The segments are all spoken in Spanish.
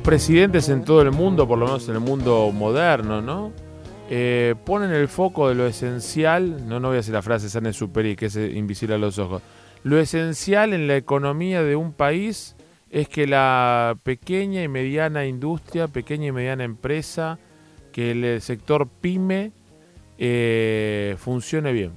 los presidentes en todo el mundo, por lo menos en el mundo moderno, ¿no? Eh, ponen el foco de lo esencial, no, no voy a decir la frase San Superi, que es invisible a los ojos. Lo esencial en la economía de un país es que la pequeña y mediana industria, pequeña y mediana empresa, que el sector pyme eh, funcione bien.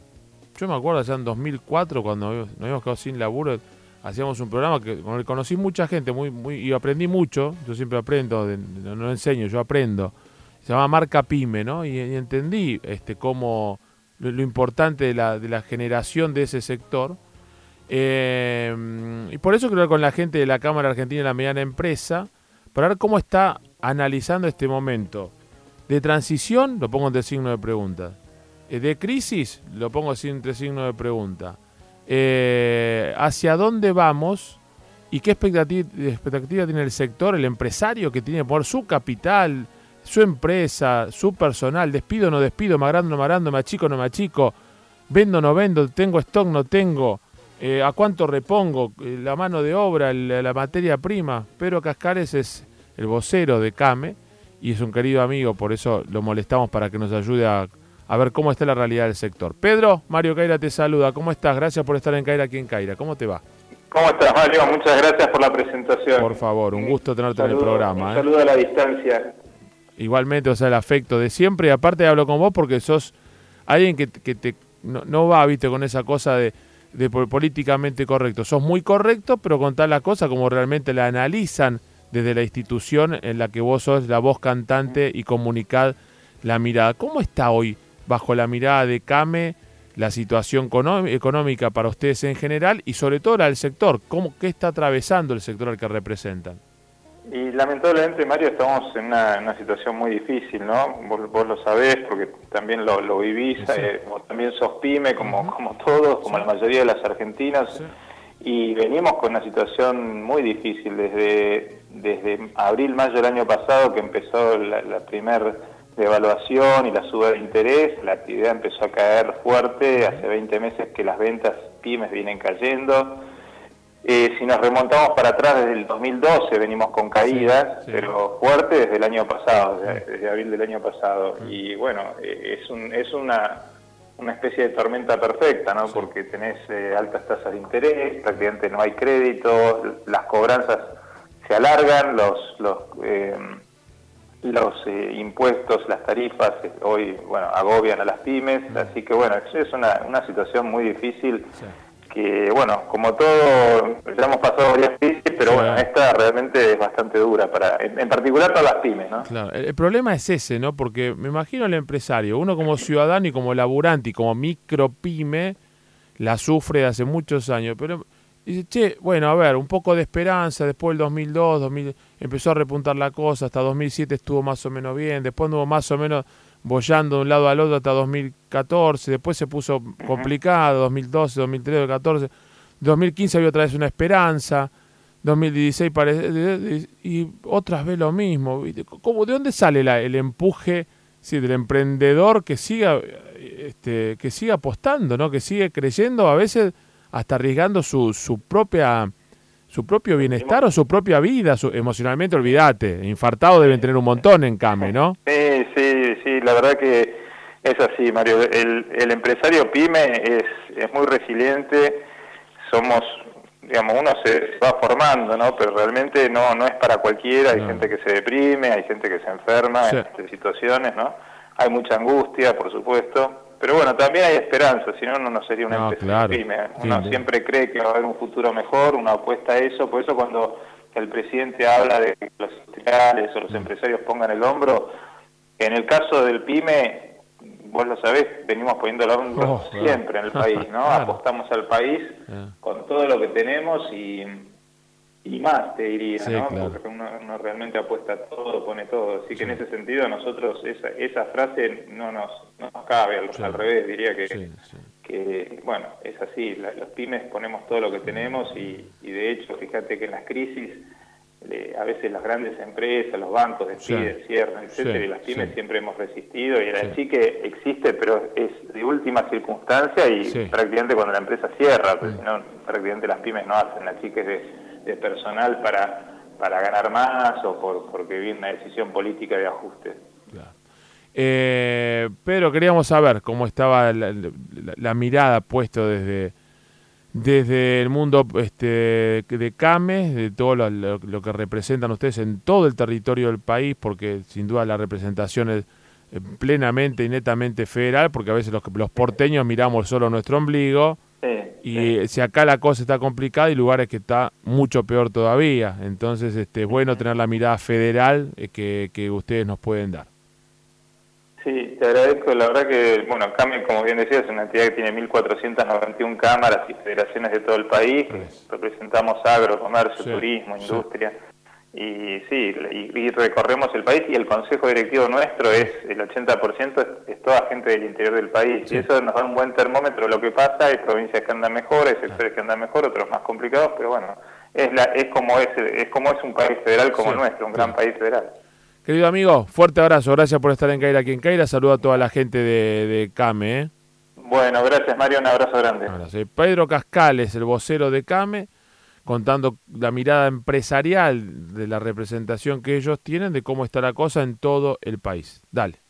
Yo me acuerdo allá en 2004 cuando nos habíamos quedado sin laburo, hacíamos un programa que conocí mucha gente muy, muy, y aprendí mucho, yo siempre aprendo, no, enseño, yo aprendo. Se llama Marca Pyme, ¿no? Y, entendí este, cómo lo, importante de la, de la generación de ese sector. Eh, y por eso creo que con la gente de la Cámara Argentina de la Mediana Empresa, para ver cómo está analizando este momento de transición, lo pongo entre signo de pregunta. Eh, de crisis, lo pongo entre signo de pregunta. Eh, ¿Hacia dónde vamos? ¿Y qué expectativa, tiene el sector, el empresario que tiene por su capital, su empresa, su personal? ¿Despido no despido? ¿Me agrando no me agrando? ¿Me achico no me achico? ¿Vendo no vendo? ¿Tengo stock no tengo? Eh, ¿A cuánto repongo? ¿La mano de obra? La, materia prima? Pero Cascares es el vocero de CAME y es un querido amigo, por eso lo molestamos para que nos ayude a a ver cómo está la realidad del sector. Pedro, Mario Caira te saluda. ¿Cómo estás? Gracias por estar en Caira aquí en Caira. ¿Cómo te va? ¿Cómo estás, Mario? Muchas gracias por la presentación. Por favor, un gusto tenerte en el programa. Un ¿eh? saludo a la distancia. Igualmente, o sea, el afecto de siempre. Y aparte hablo con vos porque sos alguien que, te, no, va, viste, con esa cosa de, de políticamente correcto. Sos muy correcto, pero contás la cosa como realmente la analizan desde la institución en la que vos sos la voz cantante y comunicad la mirada. ¿Cómo está hoy bajo la mirada de CAME la situación económica para ustedes en general y sobre todo la del sector? ¿Cómo, ¿Qué está atravesando el sector al que representan? Y lamentablemente, Mario, estamos en una, situación muy difícil, ¿no? Vos, lo sabés porque también lo, vivís, eh, también sos pyme, como, como todos, como la mayoría de las argentinas. Y venimos con una situación muy difícil desde, desde abril, mayo del año pasado, que empezó la, la primera de evaluación y la suba de interés, la actividad empezó a caer fuerte, hace 20 meses que las ventas pymes vienen cayendo. Eh, si nos remontamos para atrás desde el 2012 venimos con caídas, pero fuerte desde el año pasado, desde, abril del año pasado. Y bueno, eh, es, un, es una, una especie de tormenta perfecta, ¿no? Porque tenés eh, altas tasas de interés, prácticamente no hay crédito, las cobranzas se alargan, los, los los eh, impuestos, las tarifas eh, hoy, bueno, agobian a las pymes, así que bueno, es una, una situación muy difícil que, bueno, como todo, ya hemos pasado varias crisis, pero bueno, esta realmente es bastante dura, para en, particular para las pymes, ¿no? Claro, el, problema es ese, ¿no? Porque me imagino el empresario, uno como ciudadano y como laburante y como micro pyme, la sufre hace muchos años, pero dice, che, bueno, a ver, un poco de esperanza, después del 2002, 2000, empezó a repuntar la cosa, hasta 2007 estuvo más o menos bien, después anduvo más o menos bollando de un lado al otro hasta 2014, después se puso complicado, 2012, 2013, 2014, 2015 había otra vez una esperanza, 2016 parece, y otras vez lo mismo. ¿Cómo, ¿De dónde sale la, el empuje sí, del emprendedor que siga, este, que siga apostando, ¿no? que sigue creyendo a veces hasta arriesgando su, su propia su propio bienestar o su propia vida, su, emocionalmente, olvídate, infartado deben tener un montón en CAME, ¿no? Sí, sí, sí, la verdad que es así, Mario. El, el empresario PYME es, es muy resiliente, somos, digamos, uno se va formando, ¿no? Pero realmente no, no es para cualquiera, hay gente que se deprime, hay gente que se enferma en estas situaciones, ¿no? Hay mucha angustia, por supuesto, pero bueno, también hay esperanza, si no, no sería una empresa pyme. Uno siempre cree que va a haber un futuro mejor, una apuesta a eso, por eso cuando el presidente habla de que los industriales o los mm. empresarios pongan el hombro, en el caso del pyme, vos lo sabés, venimos poniendo el hombro oh, siempre en el país, ¿no? Apostamos al país con todo lo que tenemos y y más, te diría, ¿no? Porque uno, realmente apuesta todo, pone todo. Así que en ese sentido, nosotros, esa, esa frase no nos, no nos cabe, al, revés, diría que, que, bueno, es así. los pymes ponemos todo lo que tenemos y, y de hecho, fíjate que en las crisis, a veces las grandes empresas, los bancos despiden, cierran, etcétera, y las pymes siempre hemos resistido y el que existe, pero es de última circunstancia y prácticamente cuando la empresa cierra, porque si no, prácticamente las pymes no hacen achiques de de personal para, para ganar más o por, porque viene una decisión política de ajuste. Eh, pero queríamos saber cómo estaba la, mirada puesto desde, desde el mundo este, de CAMES, de todo lo, que representan ustedes en todo el territorio del país, porque sin duda la representación es eh, plenamente y netamente federal, porque a veces los, los porteños miramos solo nuestro ombligo. Y si acá la cosa está complicada, hay lugares que está mucho peor todavía. Entonces este, es bueno tener la mirada federal eh, que, que ustedes nos pueden dar. Sí, te agradezco. La verdad que, bueno, CAME, como bien decías, es una entidad que tiene 1.491 cámaras y federaciones de todo el país. Representamos agro, comercio, turismo, industria. Y sí, y, recorremos el país y el consejo directivo nuestro es el 80% es, toda gente del interior del país. Y eso nos da un buen termómetro de lo que pasa. Hay provincias que andan mejor, hay sectores que andan mejor, otros más complicados, pero bueno, es, la, es, como, es, es como es un país federal como el nuestro, un gran país federal. Querido amigo, fuerte abrazo, gracias por estar en Caira aquí en Caira, saludo a toda la gente de, CAME. ¿eh? Bueno, gracias Mario, un abrazo grande. Pedro Cascales, el vocero de CAME, contando la mirada empresarial de la representación que ellos tienen de cómo está la cosa en todo el país. Dale.